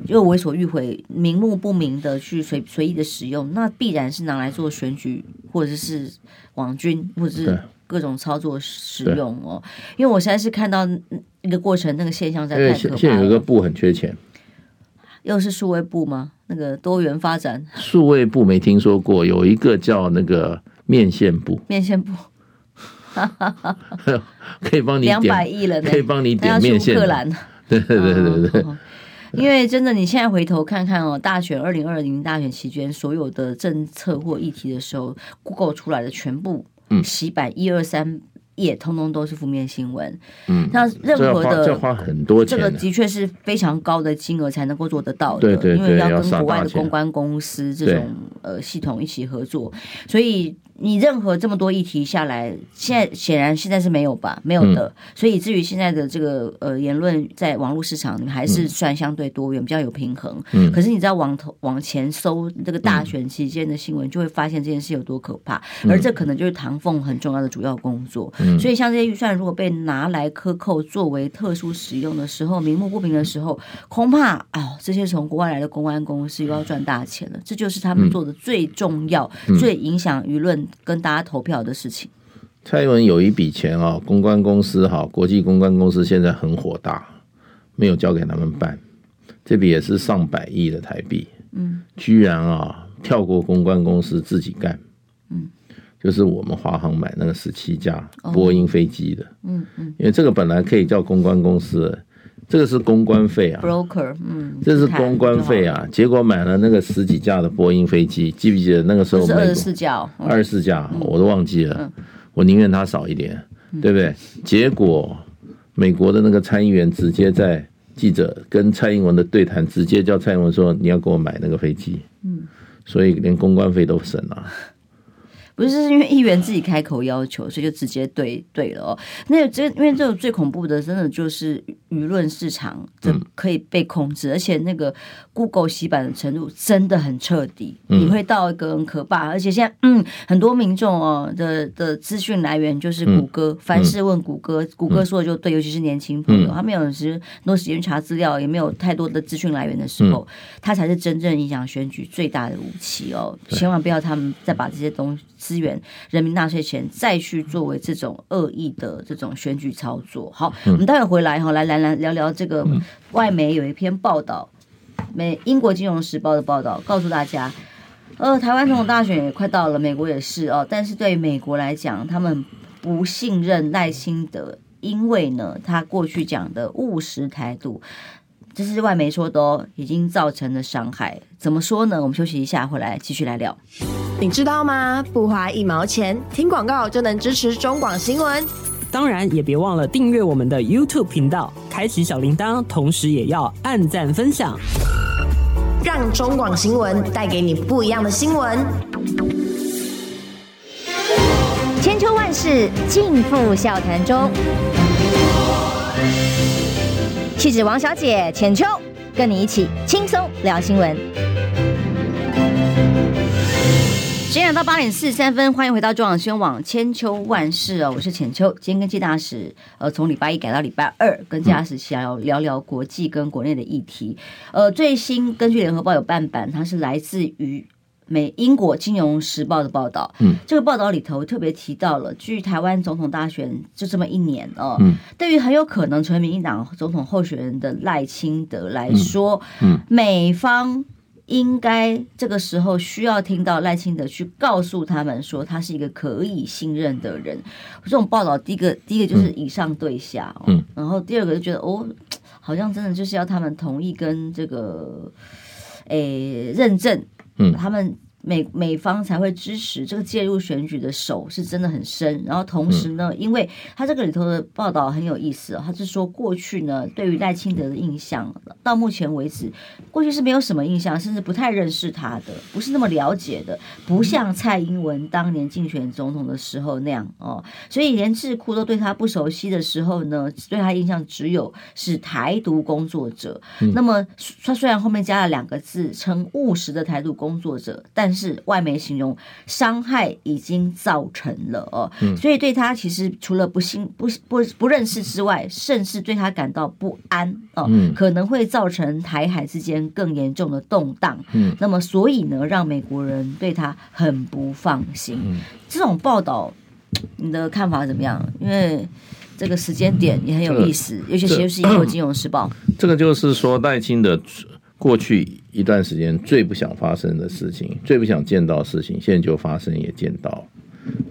[SPEAKER 1] 又为所欲为，名目不明的去随随意的使用，那必然是拿来做选举，或者是网军，或者是。各种操作使用哦，因为我实在是看到一个过程，那个现象在太可怕了。
[SPEAKER 2] 现在有一个部很缺钱，
[SPEAKER 1] 又是数位部吗？那个多元发展？
[SPEAKER 2] 数位部没听说过，有一个叫那个面线部，
[SPEAKER 1] 面线部，<laughs>
[SPEAKER 2] 可以帮你
[SPEAKER 1] 两百亿了，
[SPEAKER 2] 可以帮你点面线。对对对对对，
[SPEAKER 1] 因为真的，你现在回头看看哦，大选二零二零大选期间所有的政策或议题的时候，Google 出来的全部。嗯，洗版一二三页，通通都是负面新闻。嗯，那任何的
[SPEAKER 2] 这花很多钱，
[SPEAKER 1] 这个的确是非常高的金额才能够做得到的。
[SPEAKER 2] 对对对，
[SPEAKER 1] 因为要跟国外的公关公司这种呃系统一起合作，所以。你任何这么多议题下来，现在显然现在是没有吧？没有的，嗯、所以至于现在的这个呃言论，在网络市场里面还是算相对多元，嗯、比较有平衡。嗯，可是你知道往头往前搜这个大选期间的新闻，就会发现这件事有多可怕。嗯、而这可能就是唐凤很重要的主要工作。嗯，所以像这些预算如果被拿来克扣作为特殊使用的时候，名目不明的时候，恐怕啊、哦，这些从国外来的公安公司又要赚大钱了。这就是他们做的最重要、嗯、最影响舆论。跟大家投票的事情，
[SPEAKER 2] 蔡英文有一笔钱啊，公关公司哈，国际公关公司现在很火大，没有交给他们办，这笔也是上百亿的台币，嗯，居然啊跳过公关公司自己干，嗯，就是我们华航买那个十七架波音飞机的，嗯嗯，因为这个本来可以叫公关公司。这个是公关费啊
[SPEAKER 1] ，broker，嗯，
[SPEAKER 2] 这是公关费啊。结果买了那个十几架的波音飞机，记不记得那个时候？
[SPEAKER 1] 二十四架，
[SPEAKER 2] 二十四架，我都忘记了。我宁愿它少一点，对不对？结果美国的那个参议员直接在记者跟蔡英文的对谈，直接叫蔡英文说：“你要给我买那个飞机。”嗯，所以连公关费都省了。
[SPEAKER 1] 不是，是因为议员自己开口要求，所以就直接对对了哦。那这因为这种最恐怖的，真的就是舆论市场，这可以被控制，嗯、而且那个 Google 洗版的程度真的很彻底，嗯、你会到一个很可怕。而且现在，嗯，很多民众哦的的资讯来源就是谷歌，嗯、凡事问谷歌，谷歌说的就对，尤其是年轻朋友，嗯、他没有时很多时间查资料，也没有太多的资讯来源的时候，嗯、他才是真正影响选举最大的武器哦。千万不要他们再把这些东西。资源人民纳税钱再去作为这种恶意的这种选举操作。好，嗯、我们待会回来哈，来来来聊聊这个外媒有一篇报道，美英国金融时报的报道告诉大家，呃，台湾总统大选也快到了，美国也是哦，但是对于美国来讲，他们不信任赖清德，因为呢，他过去讲的务实态度。这是外媒说的哦，已经造成了伤害。怎么说呢？我们休息一下，回来继续来聊。
[SPEAKER 3] 你知道吗？不花一毛钱，听广告就能支持中广新闻。
[SPEAKER 4] 当然，也别忘了订阅我们的 YouTube 频道，开启小铃铛，同时也要按赞分享，
[SPEAKER 3] 让中广新闻带给你不一样的新闻。千秋万世尽付笑谈中。气质王小姐浅秋，跟你一起轻松聊新闻。
[SPEAKER 1] 现在到八点四十三分，欢迎回到中广新闻网千秋万事哦，我是浅秋。今天跟季大使，呃，从礼拜一改到礼拜二，跟季大使想要聊聊国际跟国内的议题。呃，最新根据联合报有半版，它是来自于美英国金融时报的报道。嗯，这个报道里头特别提到了，距台湾总统大选就这么一年哦，嗯，对于很有可能成为民进党总统候选人的赖清德来说，嗯，美方。应该这个时候需要听到赖清德去告诉他们说他是一个可以信任的人。这种报道，第一个第一个就是以上对下，嗯，然后第二个就觉得哦，好像真的就是要他们同意跟这个，诶认证，嗯，他们。美美方才会支持这个介入选举的手是真的很深，然后同时呢，因为他这个里头的报道很有意思哦，他是说过去呢，对于赖清德的印象到目前为止，过去是没有什么印象，甚至不太认识他的，不是那么了解的，不像蔡英文当年竞选总统的时候那样哦，所以连智库都对他不熟悉的时候呢，对他印象只有是台独工作者。那么他虽然后面加了两个字，称务实的台独工作者，但是外媒形容伤害已经造成了哦，嗯、所以对他其实除了不信不不不认识之外，甚至对他感到不安哦，嗯、可能会造成台海之间更严重的动荡。嗯，那么所以呢，让美国人对他很不放心。嗯、这种报道，你的看法怎么样？因为这个时间点也很有意思，尤其是英国金融时报。
[SPEAKER 2] 这个就是说，赖清德。过去一段时间最不想发生的事情，最不想见到的事情，现在就发生也见到，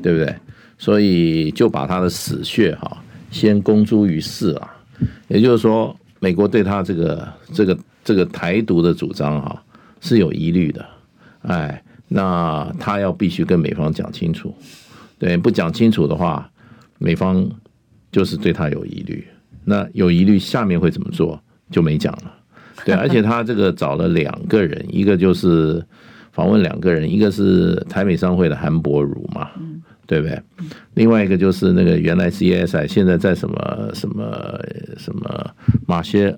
[SPEAKER 2] 对不对？所以就把他的死穴哈先公诸于世啊。也就是说，美国对他这个这个这个台独的主张哈是有疑虑的，哎，那他要必须跟美方讲清楚，对，不讲清楚的话，美方就是对他有疑虑。那有疑虑，下面会怎么做就没讲了。<laughs> 对，而且他这个找了两个人，一个就是访问两个人，一个是台美商会的韩伯儒嘛，对不对？另外一个就是那个原来 CSI 现在在什么什么什么马歇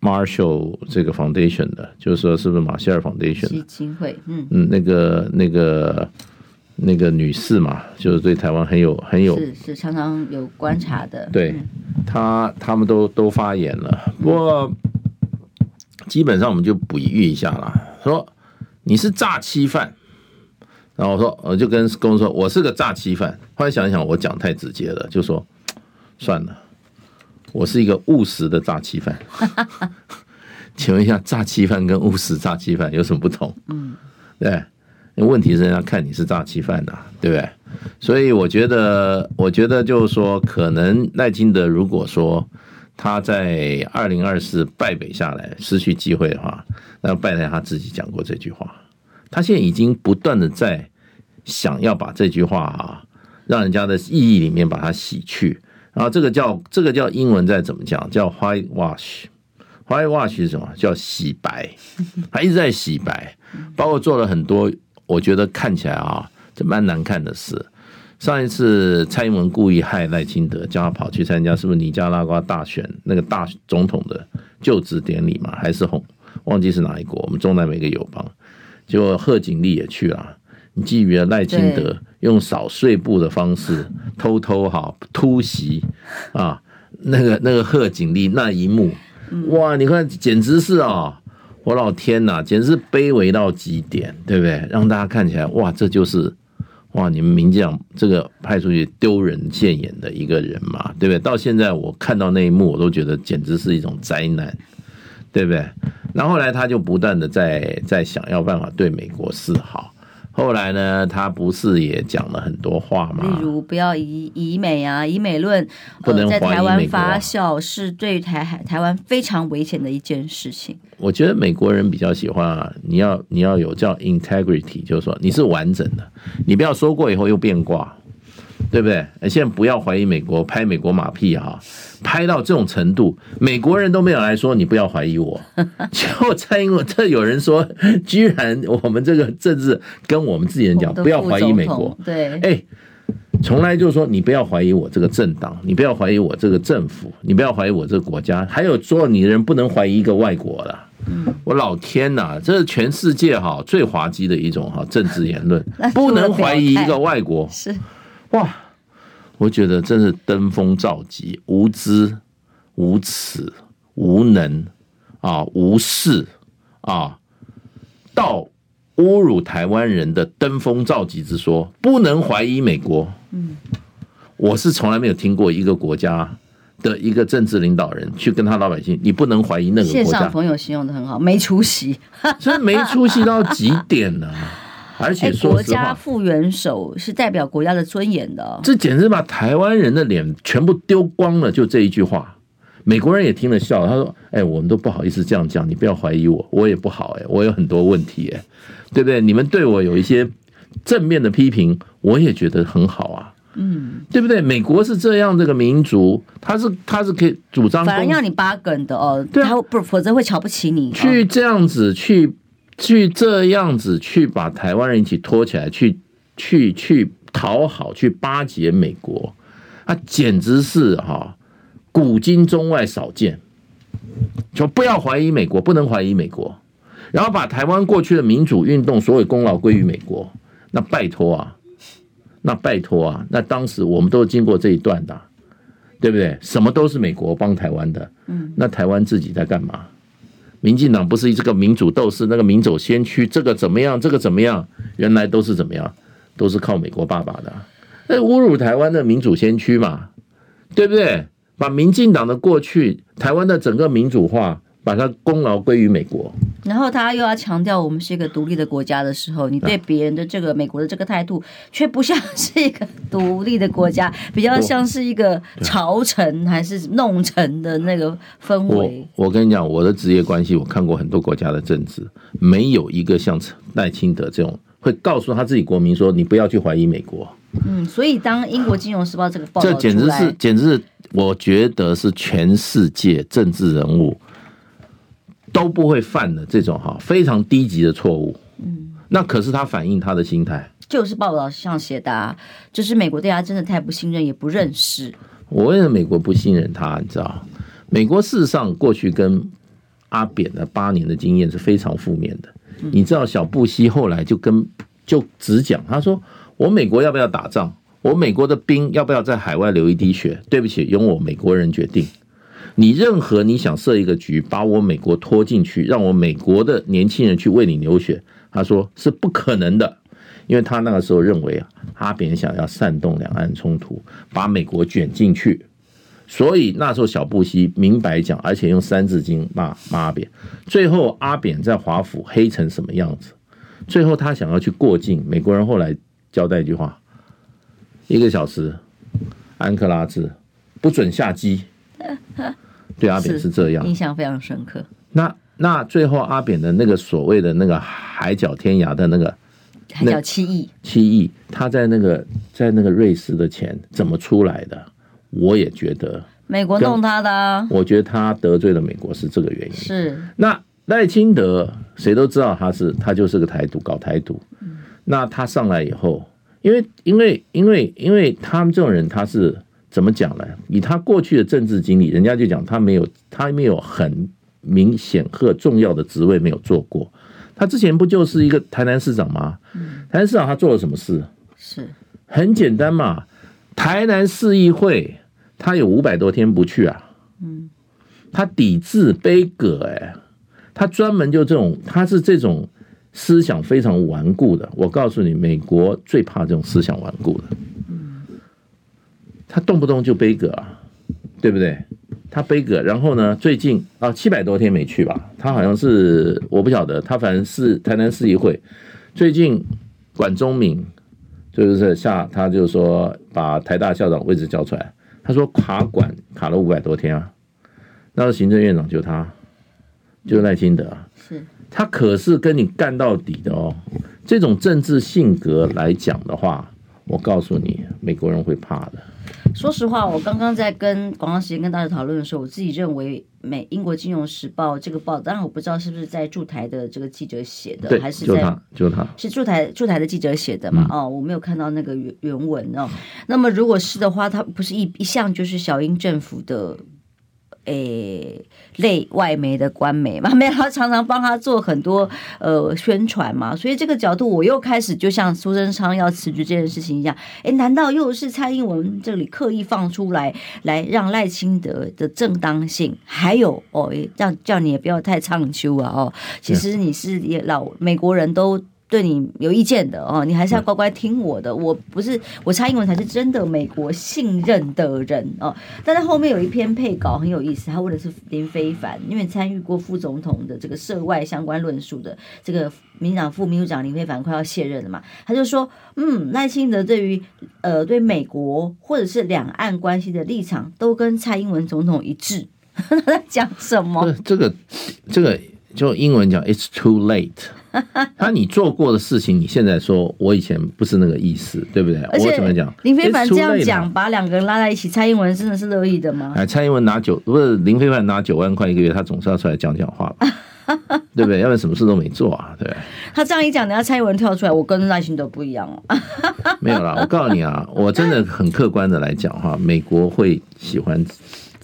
[SPEAKER 2] Marshall 这个 Foundation 的，就是说是不是马歇尔 Foundation
[SPEAKER 1] 基金会？嗯
[SPEAKER 2] 嗯，那个那个那个女士嘛，就是对台湾很有很有
[SPEAKER 1] 是是常常有观察的，
[SPEAKER 2] 对，他他们都都发言了，不过。基本上我们就比喻一下啦，说你是诈欺犯，然后我说我就跟公司说我是个诈欺犯。后来想一想，我讲太直接了，就说算了，我是一个务实的诈欺犯。<laughs> 请问一下，诈欺犯跟务实诈欺犯有什么不同？嗯，对，问题是人家看你是诈欺犯呐，对不对？所以我觉得，我觉得就是说，可能赖清德如果说。他在二零二四败北下来，失去机会的话，那败在他自己讲过这句话。他现在已经不断的在想要把这句话啊，让人家的意义里面把它洗去。然后这个叫这个叫英文再怎么讲，叫 white wash。white wash 是什么？叫洗白。他一直在洗白，包括做了很多我觉得看起来啊，这蛮难看的事。上一次蔡英文故意害赖清德，叫他跑去参加是不是尼加拉瓜大选那个大总统的就职典礼嘛？还是红忘记是哪一国？我们中南美一个友邦，结果贺锦丽也去了。你基于赖清德用扫碎步的方式偷偷哈突袭啊，那个那个贺锦丽那一幕，哇！你看简直是啊，我老天呐，简直是卑微到极点，对不对？让大家看起来哇，这就是。哇！你们名将这个派出去丢人现眼的一个人嘛，对不对？到现在我看到那一幕，我都觉得简直是一种灾难，对不对？然后来他就不断的在在想要办法对美国示好。后来呢，他不是也讲了很多话吗？
[SPEAKER 1] 例如不要以以美啊，以美论不能在台湾发酵，是对台海台湾非常危险的一件事情。
[SPEAKER 2] 我觉得美国人比较喜欢啊，你要你要有叫 integrity，就是说你是完整的，你不要说过以后又变卦。对不对？现在不要怀疑美国，拍美国马屁哈，拍到这种程度，美国人都没有来说，你不要怀疑我。<laughs> 就蔡英文，这有人说，居然我们这个政治跟我们自己人讲，不要怀疑美国。
[SPEAKER 1] 对，
[SPEAKER 2] 哎，从来就是说，你不要怀疑我这个政党，你不要怀疑我这个政府，你不要怀疑我这个国家，还有做你的人不能怀疑一个外国了。我老天呐，这是全世界哈最滑稽的一种哈政治言论，<laughs> 不能怀疑一个外国。
[SPEAKER 1] 是
[SPEAKER 2] 哇，我觉得真是登峰造极，无知、无耻、无能啊，无视啊，到侮辱台湾人的登峰造极之说，不能怀疑美国。嗯，我是从来没有听过一个国家。的一个政治领导人去跟他老百姓，你不能怀疑那个国家。
[SPEAKER 1] 线上朋友形容的很好，没出息，<laughs>
[SPEAKER 2] 所以没出息到极点呢、啊。而且说实话，国
[SPEAKER 1] 家副元首是代表国家的尊严的，
[SPEAKER 2] 这简直把台湾人的脸全部丢光了。就这一句话，美国人也听了笑，他说：“哎，我们都不好意思这样讲，你不要怀疑我，我也不好哎，我有很多问题哎，对不对？你们对我有一些正面的批评，我也觉得很好啊。”嗯，对不对？美国是这样这个民族，他是他是可以主张，
[SPEAKER 1] 反而要你八梗的哦，对、啊，他不否则会瞧不起你。
[SPEAKER 2] 去这样子去去这样子去把台湾人一起拖起来，去去去讨好，去巴结美国，啊，简直是哈古今中外少见。就不要怀疑美国，不能怀疑美国，然后把台湾过去的民主运动所有功劳归于美国，那拜托啊。那拜托啊，那当时我们都经过这一段的，对不对？什么都是美国帮台湾的，嗯，那台湾自己在干嘛？民进党不是这个民主斗士，那个民主先驱，这个怎么样？这个怎么样？原来都是怎么样？都是靠美国爸爸的，那侮辱台湾的民主先驱嘛，对不对？把民进党的过去，台湾的整个民主化。把它功劳归于美国，
[SPEAKER 1] 然后他又要强调我们是一个独立的国家的时候，你对别人的这个美国的这个态度，却不像是一个独立的国家，比较像是一个朝臣还是弄臣的那个氛围。
[SPEAKER 2] 我我跟你讲，我的职业关系，我看过很多国家的政治，没有一个像赖清德这种会告诉他自己国民说，你不要去怀疑美国。
[SPEAKER 1] 嗯，所以当英国金融时报这个报道，
[SPEAKER 2] 这简直是简直是，我觉得是全世界政治人物。都不会犯的这种哈非常低级的错误，嗯，那可是他反映他的心态，
[SPEAKER 1] 就是报道上写的，啊，就是美国对他真的太不信任，也不认识。
[SPEAKER 2] 我为什么美国不信任他？你知道，美国事实上过去跟阿扁的八年的经验是非常负面的。你知道，小布希后来就跟就只讲，他说：“我美国要不要打仗？我美国的兵要不要在海外流一滴血？对不起，由我美国人决定。”你任何你想设一个局，把我美国拖进去，让我美国的年轻人去为你流血，他说是不可能的，因为他那个时候认为啊，阿扁想要煽动两岸冲突，把美国卷进去，所以那时候小布希明白讲，而且用三字经骂骂阿扁，最后阿扁在华府黑成什么样子，最后他想要去过境，美国人后来交代一句话，一个小时，安克拉治不准下机。<laughs> 对阿扁是这样，
[SPEAKER 1] 印象非常深刻。
[SPEAKER 2] 那那最后阿扁的那个所谓的那个海角天涯的那个
[SPEAKER 1] 海角七亿
[SPEAKER 2] 七亿，他在那个在那个瑞士的钱怎么出来的？我也觉得
[SPEAKER 1] 美国弄他的。
[SPEAKER 2] 我觉得他得罪了美国是这个原因。
[SPEAKER 1] 是
[SPEAKER 2] 那赖清德，谁都知道他是他就是个台独搞台独。那他上来以后，因为因为因为因为他们这种人，他是。怎么讲呢？以他过去的政治经历，人家就讲他没有，他没有很明显和重要的职位没有做过。他之前不就是一个台南市长吗？台南市长他做了什么事？
[SPEAKER 1] 是
[SPEAKER 2] 很简单嘛。台南市议会他有五百多天不去啊。嗯，他抵制杯葛，哎，他专门就这种，他是这种思想非常顽固的。我告诉你，美国最怕这种思想顽固的。他动不动就背葛啊，对不对？他背葛，然后呢？最近啊，七百多天没去吧？他好像是我不晓得，他反正是台南市议会。最近管中闵就是下，他就说把台大校长位置交出来。他说卡管卡了五百多天啊，那个行政院长就他，就赖清德啊。是，他可是跟你干到底的哦。这种政治性格来讲的话，我告诉你，美国人会怕的。
[SPEAKER 1] 说实话，我刚刚在跟广告时间跟大家讨论的时候，我自己认为美英国金融时报这个报，当然我不知道是不是在驻台的这个记者写的，还是在就他，
[SPEAKER 2] 就他
[SPEAKER 1] 是驻台驻台的记者写的嘛？嗯、哦，我没有看到那个原原文哦。那么如果是的话，他不是一一向就是小英政府的诶类外媒的官媒嘛，<laughs> 没有，他常常帮他做很多呃宣传嘛，所以这个角度我又开始就像苏贞昌要辞职这件事情一样，哎，难道又是蔡英文这里刻意放出来，来让赖清德的正当性？还有哦，让叫你也不要太唱秋啊哦，其实你是也老美国人都。对你有意见的哦，你还是要乖乖听我的。我不是我蔡英文才是真的美国信任的人哦。但是后面有一篇配稿很有意思，他问的是林非凡，因为参与过副总统的这个涉外相关论述的这个民进党副秘书长林非凡快要卸任了嘛，他就说，嗯，赖清德对于呃对美国或者是两岸关系的立场都跟蔡英文总统一致。<laughs> 他在讲什么？
[SPEAKER 2] 这个这个就英文讲，It's too late。<laughs> 那你做过的事情，你现在说我以前不是那个意思，对不对？我怎么讲？
[SPEAKER 1] 林非凡这样讲，把两个人拉在一起，蔡英文真的是乐意的吗？
[SPEAKER 2] 哎，蔡英文拿九不是林非凡拿九万块一个月，他总是要出来讲讲话吧，<laughs> 对不对？要不然什么事都没做啊，对。
[SPEAKER 1] 他这样一讲，等下蔡英文跳出来，我跟赖清德不一样哦。<laughs>
[SPEAKER 2] 没有啦，我告诉你啊，我真的很客观的来讲哈，美国会喜欢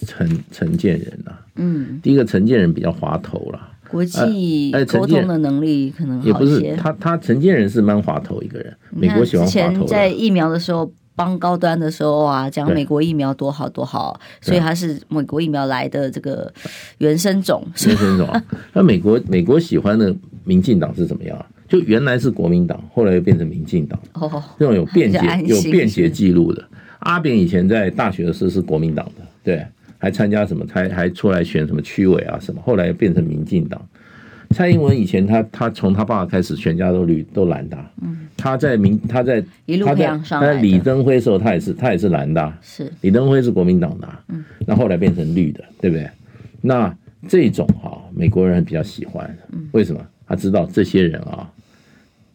[SPEAKER 2] 陈陈建仁啊。嗯，第一个陈建仁比较滑头了。
[SPEAKER 1] 国际沟通的能力可能。
[SPEAKER 2] 也不是他，他承建人是蛮滑头一个人。美国喜欢滑头。之前
[SPEAKER 1] 在疫苗的时候帮高端的时候啊，讲美国疫苗多好多好，所以他是美国疫苗来的这个原生种。
[SPEAKER 2] 原生种。<laughs> 那美国美国喜欢的民进党是怎么样啊？就原来是国民党，后来又变成民进党。哦，这种有便捷有便捷记录的。阿扁以前在大学的时候是国民党的，对。还参加什么？还还出来选什么区委啊？什么？后来变成民进党。蔡英文以前他他从他爸爸开始，全家都绿都蓝的。嗯，他在民他在
[SPEAKER 1] 一路培养上
[SPEAKER 2] 来。他在李登辉的时候，他也是他也是蓝的。
[SPEAKER 1] 是
[SPEAKER 2] 李登辉是国民党的。嗯，那后来变成绿的，对不对？那这种哈，美国人比较喜欢。为什么？他知道这些人啊，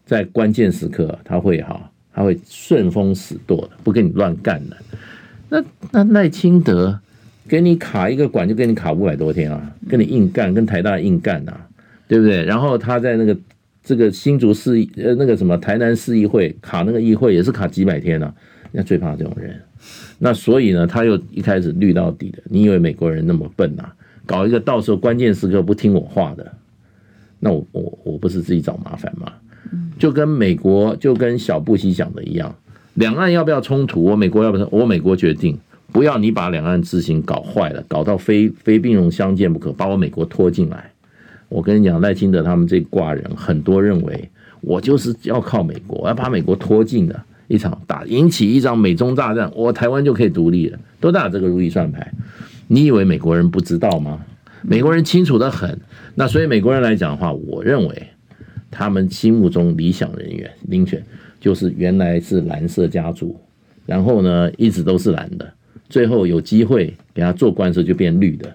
[SPEAKER 2] 在关键时刻他会哈，他会顺风使舵的，不跟你乱干的。那那赖清德。给你卡一个管就给你卡五百多天啊，跟你硬干，跟台大硬干呐、啊，对不对？然后他在那个这个新竹市呃那个什么台南市议会卡那个议会也是卡几百天啊，人家最怕这种人。那所以呢，他又一开始绿到底的。你以为美国人那么笨呐、啊？搞一个到时候关键时刻不听我话的，那我我我不是自己找麻烦吗？就跟美国就跟小布希讲的一样，两岸要不要冲突？我美国要不要？我美国决定。不要你把两岸之行搞坏了，搞到非非兵戎相见不可，把我美国拖进来。我跟你讲，赖清德他们这挂人很多认为，我就是要靠美国，要把美国拖进的一场打，引起一场美中大战，我台湾就可以独立了，都打这个如意算盘。你以为美国人不知道吗？美国人清楚得很。那所以美国人来讲的话，我认为他们心目中理想人员林权就是原来是蓝色家族，然后呢一直都是蓝的。最后有机会给他做官时候就变绿的，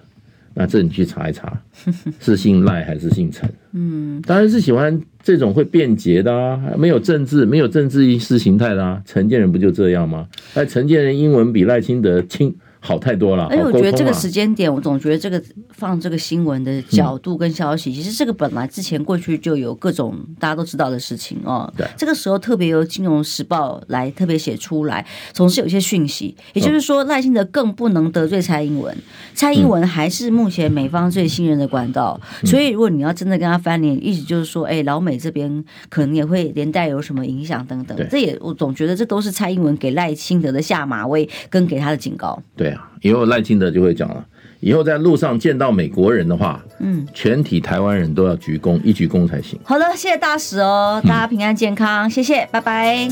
[SPEAKER 2] 那这你去查一查，<laughs> 是姓赖还是姓陈？嗯，当然是喜欢这种会便捷的啊，没有政治、没有政治意识形态的啊。陈建仁不就这样吗？哎，陈建仁英文比赖清德轻。好太多了，而且
[SPEAKER 1] 我觉得这个时间点，我总觉得这个放这个新闻的角度跟消息，其实这个本来之前过去就有各种大家都知道的事情哦。对，这个时候特别由《金融时报》来特别写出来，总是有一些讯息，也就是说赖清德更不能得罪蔡英文，蔡英文还是目前美方最信任的管道，所以如果你要真的跟他翻脸，意思就是说，哎，老美这边可能也会连带有什么影响等等。这也我总觉得这都是蔡英文给赖清德的下马威跟给他的警告。
[SPEAKER 2] 对。以后赖清德就会讲了，以后在路上见到美国人的话，嗯，全体台湾人都要鞠躬，一鞠躬才行。
[SPEAKER 1] 好的，谢谢大使哦，大家平安健康，嗯、谢谢，拜拜。